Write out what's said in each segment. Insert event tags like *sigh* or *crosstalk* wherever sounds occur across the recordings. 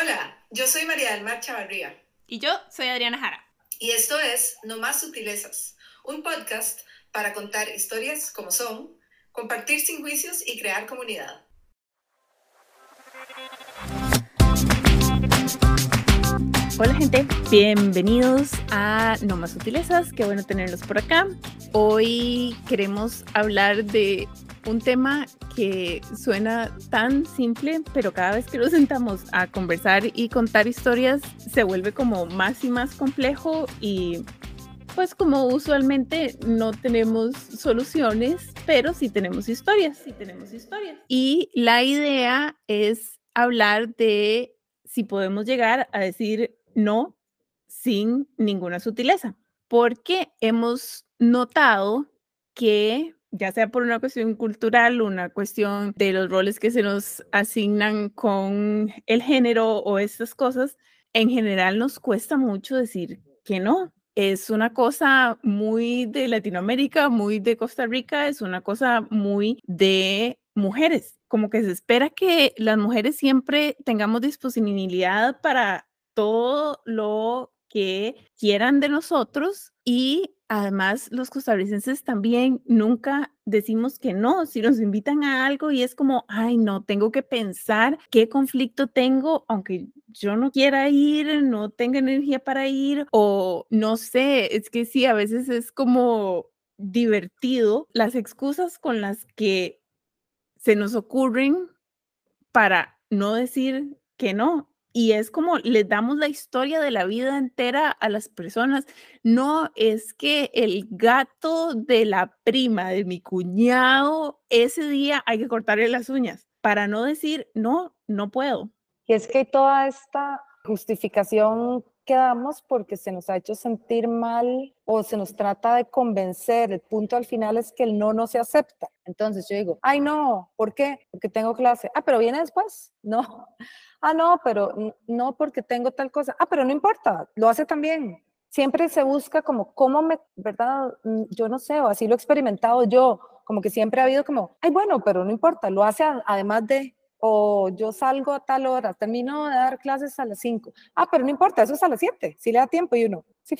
Hola, yo soy María del Mar Chavarría. Y yo soy Adriana Jara. Y esto es No Más Sutilezas, un podcast para contar historias como son, compartir sin juicios y crear comunidad. Hola gente, bienvenidos a No Más Sutilezas, qué bueno tenerlos por acá. Hoy queremos hablar de un tema que suena tan simple, pero cada vez que nos sentamos a conversar y contar historias se vuelve como más y más complejo y pues como usualmente no tenemos soluciones, pero sí tenemos historias, sí tenemos historias. Y la idea es hablar de si podemos llegar a decir no sin ninguna sutileza, porque hemos notado que ya sea por una cuestión cultural, una cuestión de los roles que se nos asignan con el género o estas cosas, en general nos cuesta mucho decir que no. Es una cosa muy de Latinoamérica, muy de Costa Rica, es una cosa muy de mujeres. Como que se espera que las mujeres siempre tengamos disponibilidad para todo lo que quieran de nosotros y además los costarricenses también nunca decimos que no, si nos invitan a algo y es como, ay, no, tengo que pensar qué conflicto tengo, aunque yo no quiera ir, no tenga energía para ir o no sé, es que sí, a veces es como divertido las excusas con las que se nos ocurren para no decir que no y es como les damos la historia de la vida entera a las personas. No es que el gato de la prima de mi cuñado, ese día hay que cortarle las uñas para no decir, no, no puedo. Y es que toda esta justificación que damos porque se nos ha hecho sentir mal o se nos trata de convencer, el punto al final es que el no no se acepta. Entonces yo digo, ay no, ¿por qué? Porque tengo clase. Ah, pero viene después. *laughs* No ah, no, pero no porque tengo tal cosa, ah, pero no importa, lo hace también. Siempre se busca como cómo me, ¿verdad? Mm, yo no sé, o así lo he experimentado yo, como que siempre ha habido como, ay, bueno, pero no importa, lo hace además de, o yo salgo a tal hora, termino de dar clases a las 5, ah, pero no importa, eso es a las 7, si le da tiempo y uno, *laughs* sí,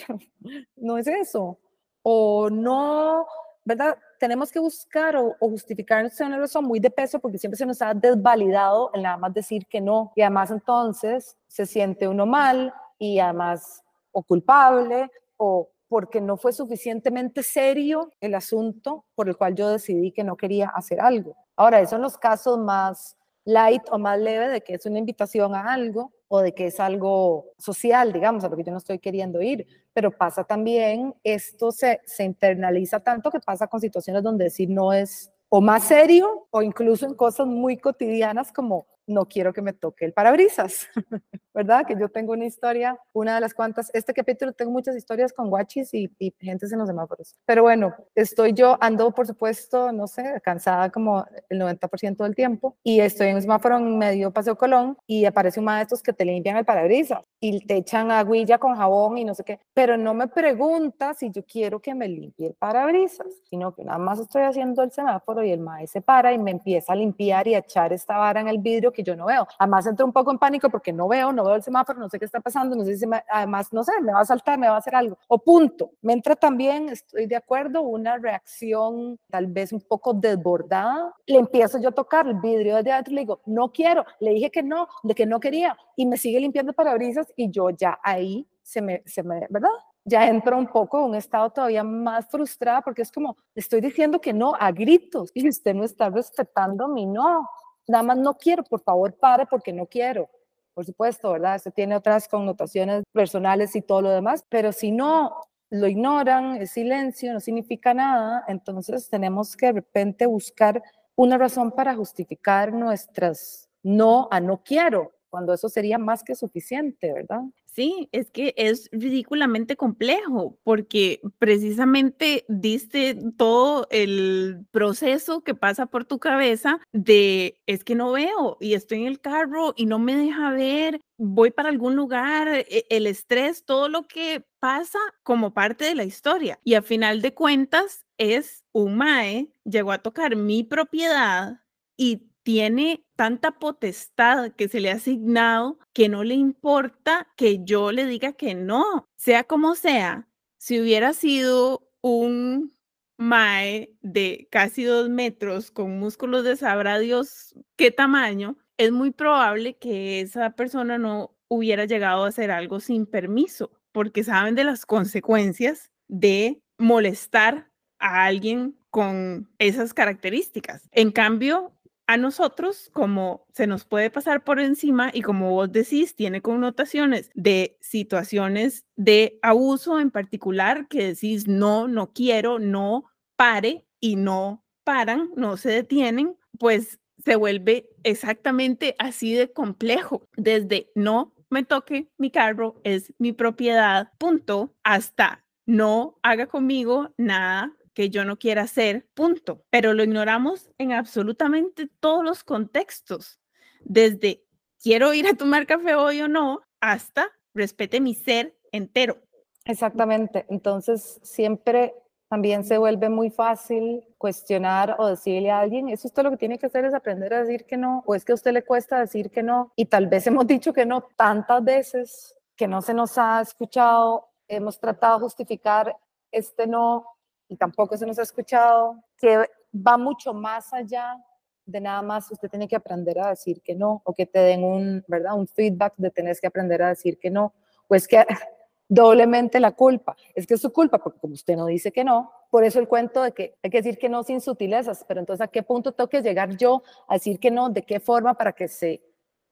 no es eso. O no, ¿verdad? Tenemos que buscar o, o justificarnos una razón muy de peso porque siempre se nos ha desvalidado el nada más decir que no. Y además entonces se siente uno mal y además o culpable o porque no fue suficientemente serio el asunto por el cual yo decidí que no quería hacer algo. Ahora, esos son los casos más light o más leve de que es una invitación a algo o de que es algo social, digamos, a lo que yo no estoy queriendo ir, pero pasa también, esto se, se internaliza tanto que pasa con situaciones donde decir no es o más serio o incluso en cosas muy cotidianas como no quiero que me toque el parabrisas, *laughs* ¿verdad? Que yo tengo una historia, una de las cuantas, este capítulo tengo muchas historias con guachis y, y gente en los semáforos. Pero bueno, estoy yo, ando por supuesto, no sé, cansada como el 90% del tiempo y estoy en un semáforo en medio Paseo Colón y aparece un maestro que te limpian el parabrisas y te echan aguilla con jabón y no sé qué, pero no me pregunta si yo quiero que me limpie el parabrisas, sino que nada más estoy haciendo el semáforo y el maestro se para y me empieza a limpiar y a echar esta vara en el vidrio que yo no veo. Además entro un poco en pánico porque no veo, no veo el semáforo, no sé qué está pasando, no sé si me, además, no sé, me va a saltar, me va a hacer algo. O punto. Me entra también, estoy de acuerdo, una reacción tal vez un poco desbordada. Le empiezo yo a tocar el vidrio desde adentro y le digo, no quiero, le dije que no, de que no quería y me sigue limpiando parabrisas y yo ya ahí se me, se me, ¿verdad? ya entro un poco en un estado todavía más frustrada porque es como, estoy diciendo que no a gritos y usted no está respetando mi no. Nada más no quiero, por favor, pare porque no quiero. Por supuesto, ¿verdad? Esto tiene otras connotaciones personales y todo lo demás, pero si no lo ignoran, el silencio no significa nada, entonces tenemos que de repente buscar una razón para justificar nuestras no a no quiero, cuando eso sería más que suficiente, ¿verdad? Sí, es que es ridículamente complejo porque precisamente diste todo el proceso que pasa por tu cabeza de es que no veo y estoy en el carro y no me deja ver, voy para algún lugar, e, el estrés, todo lo que pasa como parte de la historia. Y a final de cuentas es un mae, llegó a tocar mi propiedad y tiene tanta potestad que se le ha asignado que no le importa que yo le diga que no, sea como sea. Si hubiera sido un mae de casi dos metros con músculos de sabrá Dios qué tamaño, es muy probable que esa persona no hubiera llegado a hacer algo sin permiso, porque saben de las consecuencias de molestar a alguien con esas características. En cambio, a nosotros, como se nos puede pasar por encima y como vos decís, tiene connotaciones de situaciones de abuso en particular, que decís no, no quiero, no pare y no paran, no se detienen, pues se vuelve exactamente así de complejo, desde no me toque mi carro, es mi propiedad, punto, hasta no haga conmigo nada que yo no quiera hacer, punto. Pero lo ignoramos en absolutamente todos los contextos, desde quiero ir a tomar café hoy o no, hasta respete mi ser entero. Exactamente. Entonces, siempre también se vuelve muy fácil cuestionar o decirle a alguien, eso usted lo que tiene que hacer es aprender a decir que no, o es que a usted le cuesta decir que no, y tal vez *laughs* hemos dicho que no tantas veces que no se nos ha escuchado, hemos tratado de justificar este no y tampoco se nos ha escuchado, que va mucho más allá de nada más usted tiene que aprender a decir que no, o que te den un, ¿verdad? un feedback de tenés que aprender a decir que no, pues que *laughs* doblemente la culpa. Es que es su culpa, porque como usted no dice que no, por eso el cuento de que hay que decir que no sin sutilezas, pero entonces a qué punto tengo que llegar yo a decir que no, de qué forma para que se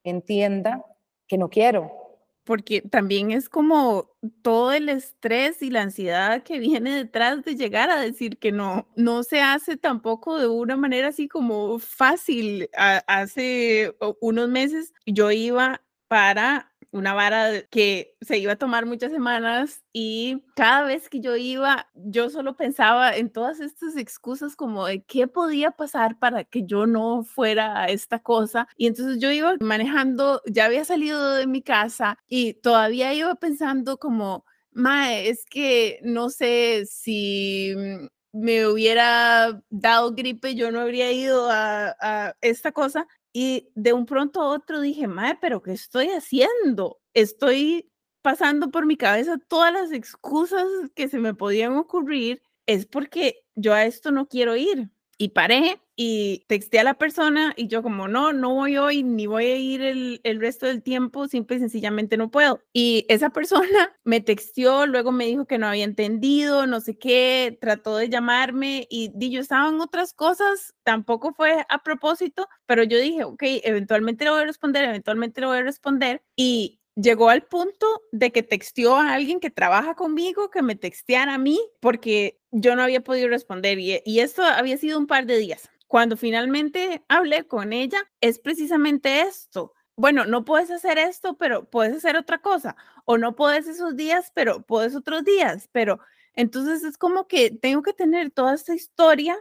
entienda que no quiero. Porque también es como todo el estrés y la ansiedad que viene detrás de llegar a decir que no. No se hace tampoco de una manera así como fácil. hace unos meses yo iba para una vara que se iba a tomar muchas semanas y cada vez que yo iba, yo solo pensaba en todas estas excusas como de qué podía pasar para que yo no fuera a esta cosa. Y entonces yo iba manejando, ya había salido de mi casa y todavía iba pensando como, Mae, es que no sé si me hubiera dado gripe, yo no habría ido a, a esta cosa. Y de un pronto a otro dije, madre, pero ¿qué estoy haciendo? Estoy pasando por mi cabeza todas las excusas que se me podían ocurrir. Es porque yo a esto no quiero ir y paré y texté a la persona y yo como no, no voy hoy ni voy a ir el, el, resto del tiempo, simple y sencillamente no puedo. Y esa *laughs* persona me texteó, luego me dijo que no había entendido, no sé qué, trató de llamarme y, y yo estaba en otras cosas, tampoco fue a propósito, pero yo dije, ok, eventualmente le voy a responder, eventualmente le voy a responder y llegó al punto de que texteó a alguien que trabaja conmigo, que me texteara a mí, porque yo no había podido responder. Y, y esto había sido un par de días. Cuando finalmente hablé con ella, es precisamente esto. Bueno, no puedes hacer esto, pero puedes hacer otra cosa. O no puedes esos días, pero puedes otros días. Pero entonces es como que tengo que tener toda esta historia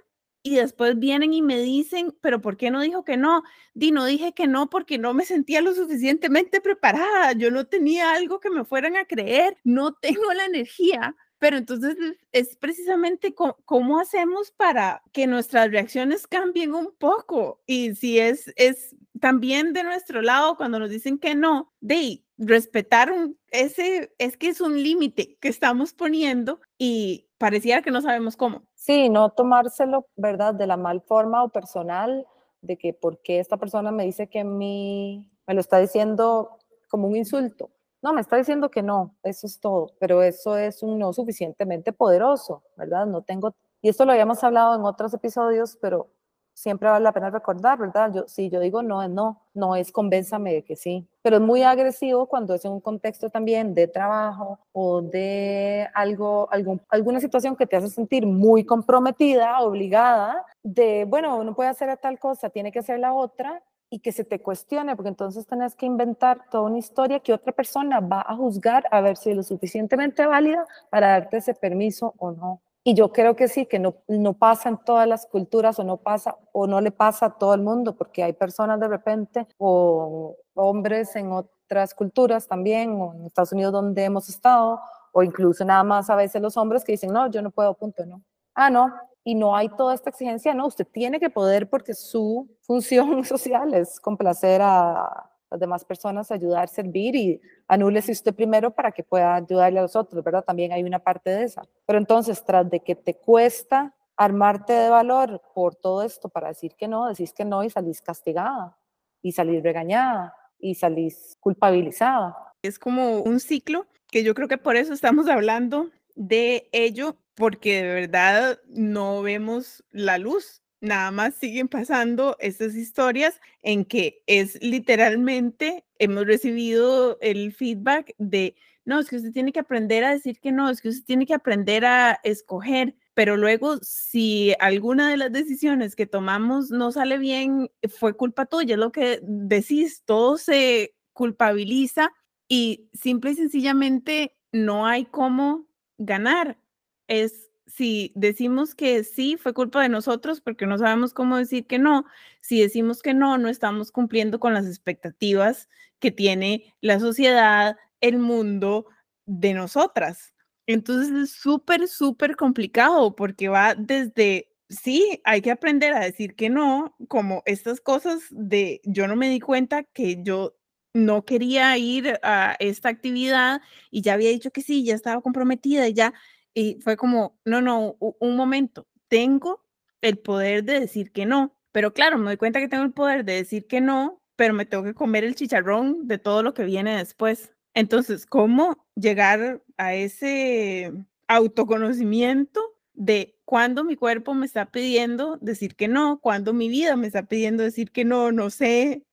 y después vienen y me dicen, pero ¿por qué no dijo que no? Di, no dije que no porque no me sentía lo suficientemente preparada, yo no tenía algo que me fueran a creer, no tengo la energía. Pero entonces es, precisamente cómo hacemos para que nuestras reacciones cambien un poco. Y si es, es también de nuestro lado cuando nos dicen que no, de respetar ese, es que es un límite que estamos poniendo y pareciera que no sabemos cómo. Sí, no tomárselo, ¿verdad? De la mal forma o personal, de que porque esta persona me dice que mi, me lo está diciendo como un insulto. No, me está diciendo que no, eso es todo, pero eso es un no suficientemente poderoso, ¿verdad? No tengo, y esto lo habíamos hablado en otros episodios, pero siempre vale la pena recordar, ¿verdad? Yo, si yo digo no, no, no es convénzame de que sí. Pero es muy agresivo cuando es en un contexto también de trabajo o de algo, algún, alguna situación que te hace sentir muy comprometida, obligada, de, bueno, no puede hacer tal cosa, tiene que hacer la otra y que se te cuestione, porque entonces tenés que inventar toda una historia que otra persona va a juzgar a ver si es lo suficientemente válida para darte ese permiso o no. Y yo creo que sí, que no, no pasa en todas las culturas o no pasa o no le pasa a todo el mundo, porque hay personas de repente o hombres en otras culturas también, o en Estados Unidos donde hemos estado, o incluso nada más a veces los hombres que dicen, no, yo no puedo, punto, no. Ah, no, y no hay toda esta exigencia, no, usted tiene que poder porque su función *laughs* social es complacer a las demás personas, ayudar, servir y anúlese usted primero para que pueda ayudarle a los otros, ¿verdad? También hay una parte de esa. Pero entonces, tras de que te cuesta armarte de valor por todo esto para decir que no, decís que no y salís castigada y salís regañada y salís culpabilizada. Es como un ciclo que yo creo que por eso estamos hablando de ello, porque de verdad no vemos la luz. Nada más siguen pasando estas historias en que es literalmente, hemos recibido el feedback de, no, es que usted tiene que aprender a decir que no, es que usted tiene que aprender a escoger, pero luego si alguna de las decisiones que tomamos no sale bien, fue culpa tuya, es lo que decís, todo se culpabiliza y simple y sencillamente no hay cómo ganar. Es si decimos que sí, fue culpa de nosotros porque no sabemos cómo decir que no. Si decimos que no, no estamos cumpliendo con las expectativas que tiene la sociedad, el mundo de nosotras. Entonces es súper, súper complicado porque va desde, sí, hay que aprender a decir que no, como estas cosas de, yo no me di cuenta que yo no quería ir a esta actividad y ya había dicho que sí, ya estaba comprometida y ya, y fue como, no, no, un momento, tengo el poder de decir que no, pero claro, me doy cuenta que tengo el poder de decir que no, pero me tengo que comer el chicharrón de todo lo que viene después. Entonces, ¿cómo llegar a ese autoconocimiento de cuando mi cuerpo me está pidiendo decir que no, cuando mi vida me está pidiendo decir que no, no sé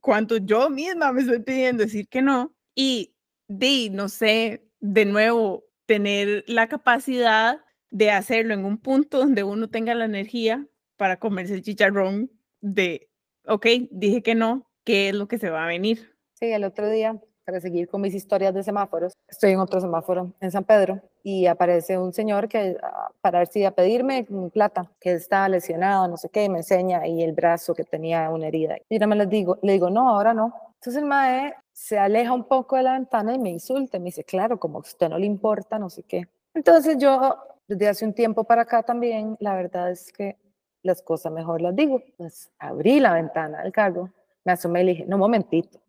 cuánto yo misma me estoy pidiendo decir que no y de, no sé, de nuevo, tener la capacidad de hacerlo en un punto donde uno tenga la energía para comerse el chicharrón de, ok, dije que no, ¿qué es lo que se va a venir? Sí, el otro día, para seguir con mis historias de semáforos, estoy en otro semáforo en San Pedro y aparece un señor que ah, para ver si a pedirme plata, que estaba lesionado, no sé qué, me enseña y el brazo que tenía una herida. Y yo me le digo, le digo, no, ahora no. Entonces el mae se aleja un poco de la ventana y me insulta, me dice, claro, como a usted no le importa, no sé qué. Entonces yo, desde hace un tiempo para acá también, la verdad es que las cosas mejor las digo. Pues abrí la ventana del carro, me asomé y le dije, no, momentito,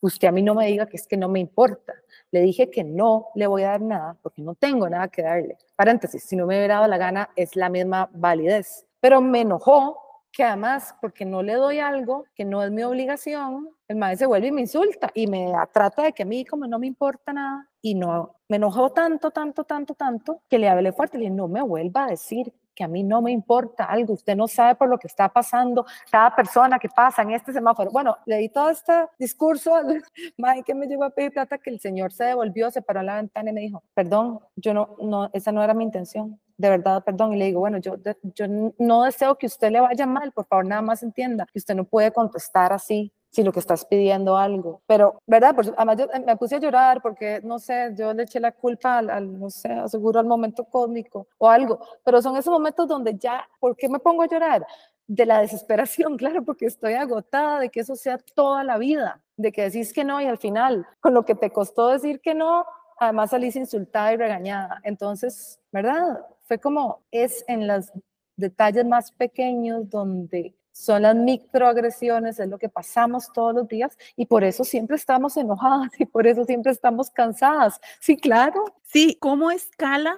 usted a mí no me diga que es que no me importa. Le dije que no le voy a dar nada porque no tengo nada que darle. Paréntesis, si no me hubiera dado la gana es la misma validez. Pero me enojó que además, porque no le doy algo que no es mi obligación, el maestro se vuelve y me insulta y me trata de que a mí como no me importa nada y no, me enojó tanto, tanto, tanto, tanto que le hablé fuerte, le dije, no me vuelva a decir que a mí no me importa algo, usted no sabe por lo que está pasando cada persona que pasa en este semáforo. Bueno, le di todo este discurso al *laughs* que me llevó a pedir plata que el señor se devolvió, se paró en la ventana y me dijo, perdón, yo no, no, esa no era mi intención, de verdad, perdón. Y le digo, bueno, yo, yo no deseo que usted le vaya mal, por favor, nada más entienda que usted no puede contestar así si lo que estás pidiendo algo. Pero, ¿verdad? Además yo eh, me puse a llorar porque, no sé, yo le eché la culpa al, no sé, seguro al momento cómico o algo. Pero son esos momentos donde ya, ¿por qué me pongo a llorar? De la desesperación, *laughs* claro, porque estoy agotada de que eso sea toda la vida, de que decís que no y al final, con lo que te costó decir que no, además salís insultada y regañada. Entonces, ¿verdad? Fue como es en los detalles más pequeños donde son las microagresiones, es lo que pasamos todos los días y por eso siempre estamos enojadas y por eso siempre estamos cansadas. Sí, claro. Sí, ¿cómo escala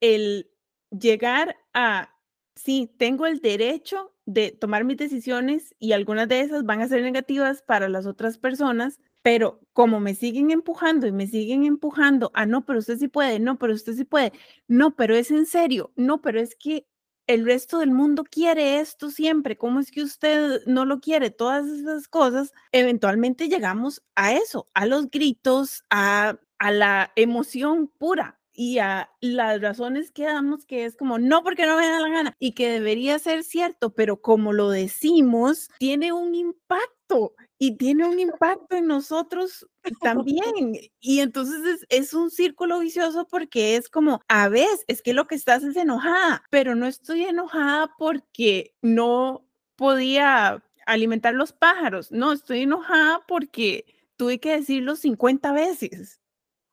el llegar a, sí, tengo el derecho de tomar mis decisiones y algunas de esas van a ser negativas para las otras personas, pero como me siguen empujando y me siguen empujando, ah, no, pero usted sí puede, no, pero usted sí puede, no, pero es en serio, no, pero es que el resto del mundo quiere esto siempre, ¿cómo es que usted no lo quiere? Todas esas cosas, eventualmente llegamos a eso, a los gritos, a, a la emoción pura y a las razones que damos que es como, no porque no me da la gana y que debería ser cierto, pero como lo decimos, tiene un impacto y tiene un *laughs* impacto en nosotros también. Y entonces es, un círculo vicioso porque es como, a veces, es que lo que estás es enojada, pero no estoy enojada porque no podía alimentar los pájaros, no, estoy enojada porque tuve que decirlo 50 veces.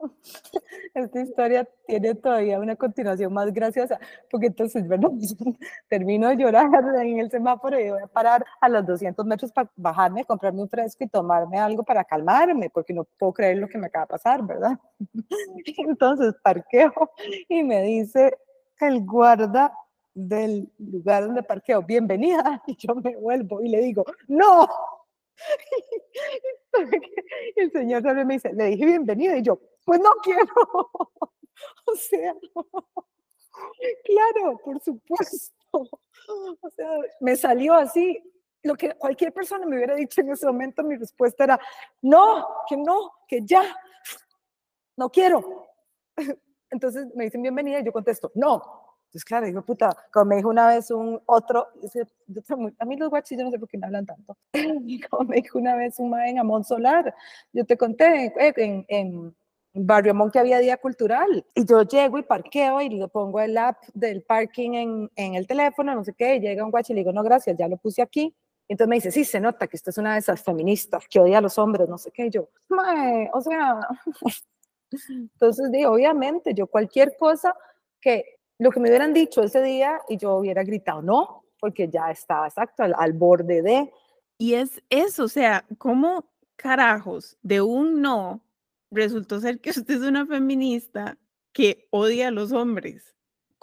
*laughs* Esta historia tiene todavía una continuación más graciosa, porque entonces. *laughs* Termino de llorar *laughs* en el semáforo y voy a parar a los 200 metros para bajarme, comprarme un fresco y tomarme algo para calmarme, porque no puedo creer lo que me acaba de pasar, ¿verdad? Entonces parqueo y me dice el guarda del lugar donde parqueo, bienvenida, y yo me vuelvo y le digo, no, *laughs* el señor también me dice, le dije bienvenida y yo, pues no quiero. *laughs* o sea, *laughs* claro, por supuesto. O sea, me salió así. Lo que cualquier persona me hubiera dicho en ese momento, mi respuesta era, no, que no, que ya, no quiero. Entonces me dicen bienvenida y yo contesto, no, entonces, claro, digo, puta, como me dijo una vez un otro, a mí los guachis yo no sé por qué me hablan tanto, *laughs* como me dijo una vez un mae en Amón Solar, yo te conté en, en, Barrio Amón que había día cultural, y yo llego y parqueo y le pongo el app del parking en, en el teléfono, no sé qué, y llega un guachi y le digo, no, gracias, ya lo puse aquí, entonces me dice, sí, se nota que usted es una de esas feministas que odia a los hombres, no sé qué. Yo, mae, o sea, *laughs* entonces digo, obviamente, yo cualquier cosa que lo que me hubieran dicho ese día y yo hubiera gritado no, porque ya estaba exacto al, borde de. Y es eso, o sea, ¿cómo carajos de un no resultó ser que usted es una feminista que odia a los hombres?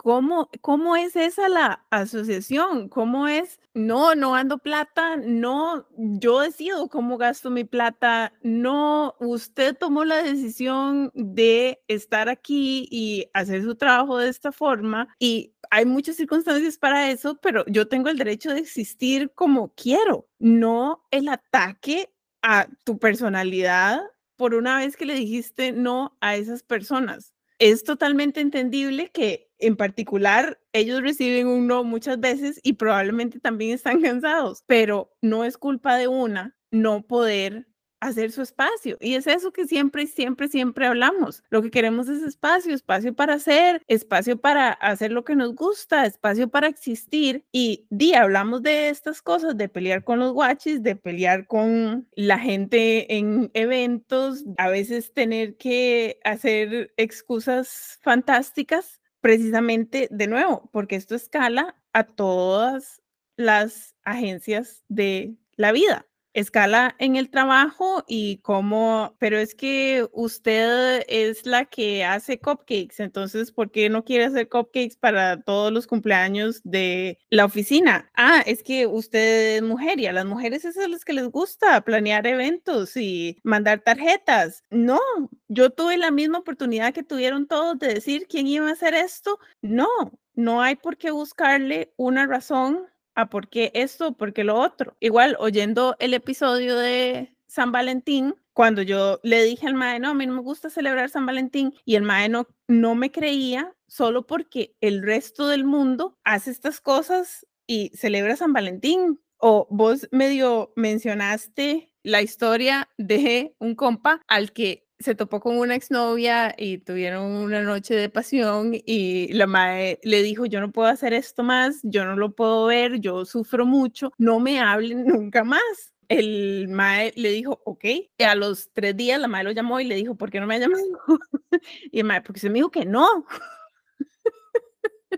¿Cómo, ¿Cómo es esa la asociación? ¿Cómo es, no, no ando plata, no, yo decido cómo gasto mi plata, no, usted tomó la decisión de estar aquí y hacer su trabajo de esta forma y hay muchas circunstancias para eso, pero yo tengo el derecho de existir como quiero, no el ataque a tu personalidad por una vez que le dijiste no a esas personas. Es totalmente entendible que en particular, ellos reciben un no muchas veces y probablemente también están *laughs* cansados, pero no es culpa de una no poder hacer su espacio. Y es eso que siempre, siempre, siempre hablamos. Lo que queremos es espacio, espacio para hacer, espacio para hacer lo que nos gusta, espacio para existir. Y di, hablamos de estas cosas, de pelear con los guachis, de pelear con la gente en eventos, a veces tener que hacer excusas fantásticas precisamente de nuevo, porque esto escala a todas las agencias de la vida escala en el trabajo y cómo, pero es que usted es la que hace cupcakes, entonces, ¿por qué no quiere hacer cupcakes para todos los cumpleaños de la oficina? Ah, es que usted es mujer y a las mujeres es a las que les gusta planear eventos y mandar tarjetas. No, yo tuve la misma oportunidad que tuvieron todos de decir quién iba a hacer esto. No, no hay por qué buscarle una razón a por qué esto, por qué lo otro. Igual, oyendo el episodio de San Valentín, cuando yo le dije al mae, no, a mí no me gusta celebrar San Valentín, y el mae no, no me creía solo porque el resto del mundo hace estas cosas y celebra San Valentín. O vos medio mencionaste la historia de un compa al que se topó con una exnovia y tuvieron una noche de pasión y la madre le dijo, yo no puedo hacer esto más, yo no lo puedo ver, yo sufro mucho, no me hablen *laughs* nunca más. El mae le dijo, ok, y a los tres días la madre lo llamó y le dijo, ¿por qué no me ha llamado? *laughs* y el mae, porque se me dijo que no. *laughs*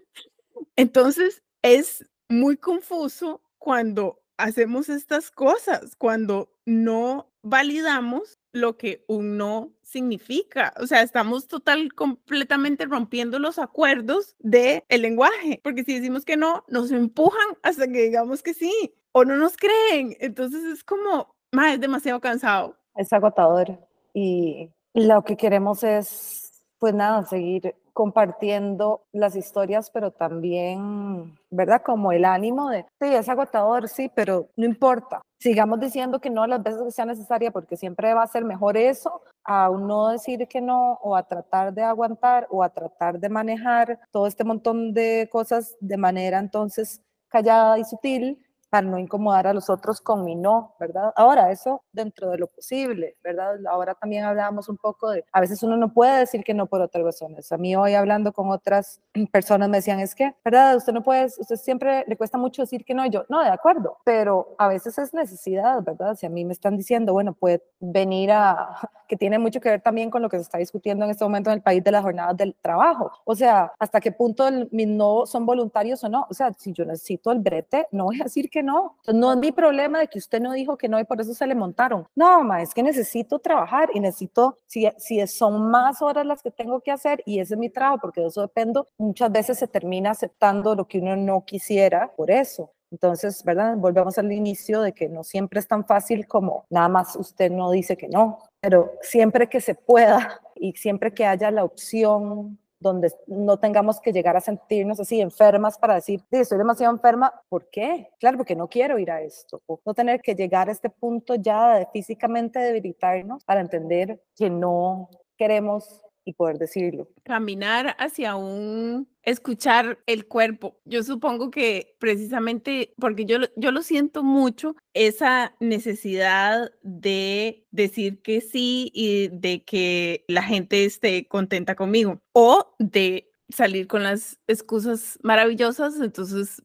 Entonces es muy confuso cuando hacemos estas cosas, cuando no validamos lo que un no significa. O sea, estamos total, completamente rompiendo los acuerdos del el lenguaje, porque si decimos que no, nos empujan hasta que digamos que sí, o no nos creen. Entonces es como, más es demasiado cansado. Es agotador y lo que queremos es, pues nada, seguir compartiendo las historias, pero también, ¿verdad? Como el ánimo de, sí, es agotador, sí, pero no importa. Sigamos diciendo que no las veces que sea necesaria, porque siempre va a ser mejor eso, a no decir que no, o a tratar de aguantar, o a tratar de manejar todo este montón de cosas de manera entonces callada y sutil, para no incomodar a los otros con mi no, ¿verdad? Ahora, eso dentro de lo posible, ¿verdad? Ahora también hablábamos un poco de, a veces uno no puede decir que no por otras razones. A mí hoy hablando con otras *clears throat* personas me decían, es que, ¿verdad? Usted no puede, usted siempre le cuesta mucho decir que no, y yo, no, de acuerdo, pero a veces es necesidad, ¿verdad? Si a mí me están diciendo, bueno, puede venir a, *laughs* que tiene mucho que ver también con lo que se está discutiendo en este momento en el país de las jornadas del trabajo. O sea, hasta qué punto mis no son voluntarios o no. O sea, si yo necesito el brete, no voy a decir que no. no es mi problema de que usted no dijo que no y por eso se le montaron. No, mamá, es que necesito trabajar y necesito, si, si son más horas las que tengo que hacer y ese es mi trabajo, porque de eso dependo, muchas veces se termina aceptando lo que uno no quisiera por eso. Entonces, ¿verdad? Volvemos al inicio de que no siempre es tan fácil como nada más usted no dice que no, pero siempre que se pueda y siempre que haya la opción donde no tengamos que llegar a sentirnos así enfermas para decir, estoy demasiado enferma, ¿por qué? Claro, porque no quiero ir a esto, o no tener que llegar a este punto ya de físicamente debilitarnos para entender que no queremos y poder decirlo. Caminar hacia un escuchar el cuerpo. Yo supongo que precisamente porque yo, yo lo siento mucho, esa necesidad de decir que sí y de que la gente esté contenta conmigo o de salir con las excusas maravillosas, entonces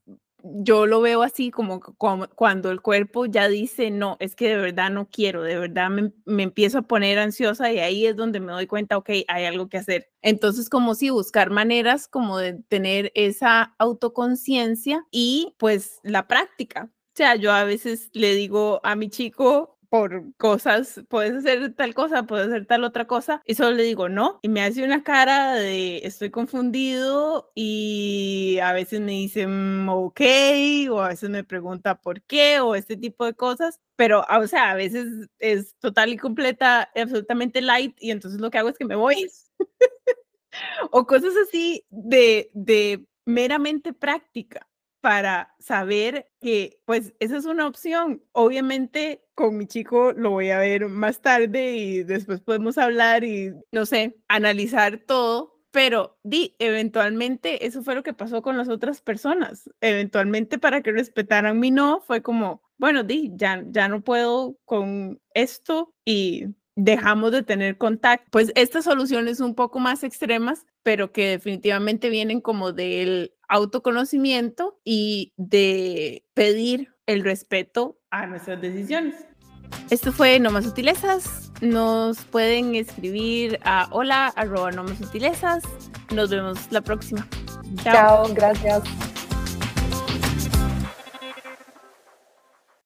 yo lo veo así como, cuando el cuerpo ya dice, no, es que de verdad no quiero, de verdad me, me, empiezo a poner ansiosa y ahí es donde me doy cuenta, ok, hay algo que hacer. Entonces, como si buscar maneras como de tener esa autoconciencia y pues la práctica. O sea, yo a veces le digo a mi chico, por cosas, puedes hacer tal cosa, puedes hacer tal otra cosa, y solo le digo no, y me hace una cara de estoy confundido y a veces me dicen mm, ok, o a veces me pregunta por qué, o este tipo de cosas, pero o sea, a veces es total y completa, absolutamente light, y entonces lo que hago es que me voy. *laughs* o cosas así de, de meramente práctica para saber que pues esa es una opción. Obviamente con mi chico lo voy a ver más tarde y después podemos hablar y no sé, analizar todo. Pero di, eventualmente eso fue lo que pasó con las otras personas. Eventualmente para que respetaran mi no, fue como, bueno, di, ya, ya no puedo con esto y dejamos de tener contacto. Pues estas soluciones un poco más extremas, pero que definitivamente vienen como del autoconocimiento y de pedir el respeto a nuestras decisiones. Esto fue No Más Sutilezas. Nos pueden escribir a hola arroba no más sutilezas. Nos vemos la próxima. Chao, gracias.